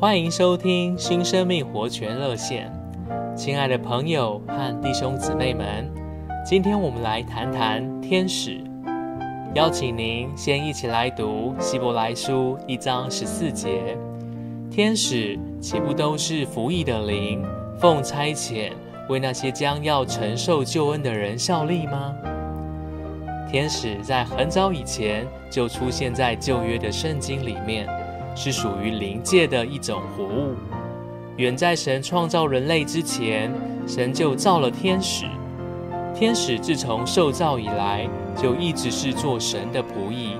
欢迎收听新生命活泉热线，亲爱的朋友和弟兄姊妹们，今天我们来谈谈天使。邀请您先一起来读希伯来书一章十四节：天使岂不都是服役的灵，奉差遣为那些将要承受救恩的人效力吗？天使在很早以前就出现在旧约的圣经里面。是属于灵界的一种活物。远在神创造人类之前，神就造了天使。天使自从受造以来，就一直是做神的仆役。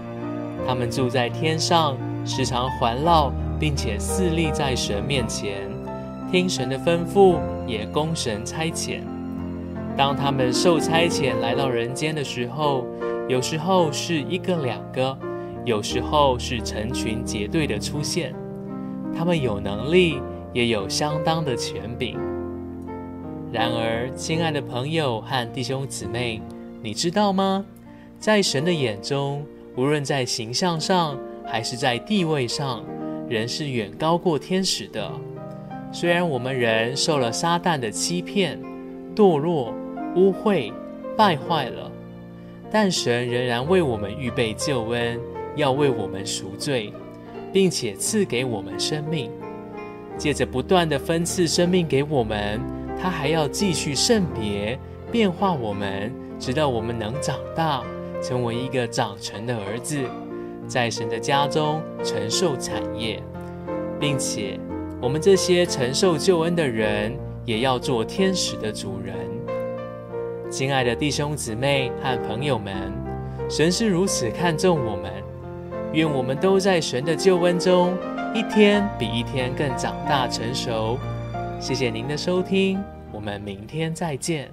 他们住在天上，时常环绕，并且侍立在神面前，听神的吩咐，也供神差遣。当他们受差遣来到人间的时候，有时候是一个两个。有时候是成群结队的出现，他们有能力，也有相当的权柄。然而，亲爱的朋友和弟兄姊妹，你知道吗？在神的眼中，无论在形象上还是在地位上，人是远高过天使的。虽然我们人受了撒旦的欺骗、堕落、污秽、败坏了，但神仍然为我们预备救恩。要为我们赎罪，并且赐给我们生命。借着不断的分赐生命给我们，他还要继续圣别、变化我们，直到我们能长大，成为一个长成的儿子，在神的家中承受产业，并且我们这些承受救恩的人，也要做天使的主人。亲爱的弟兄姊妹和朋友们，神是如此看重我们。愿我们都在神的救恩中，一天比一天更长大成熟。谢谢您的收听，我们明天再见。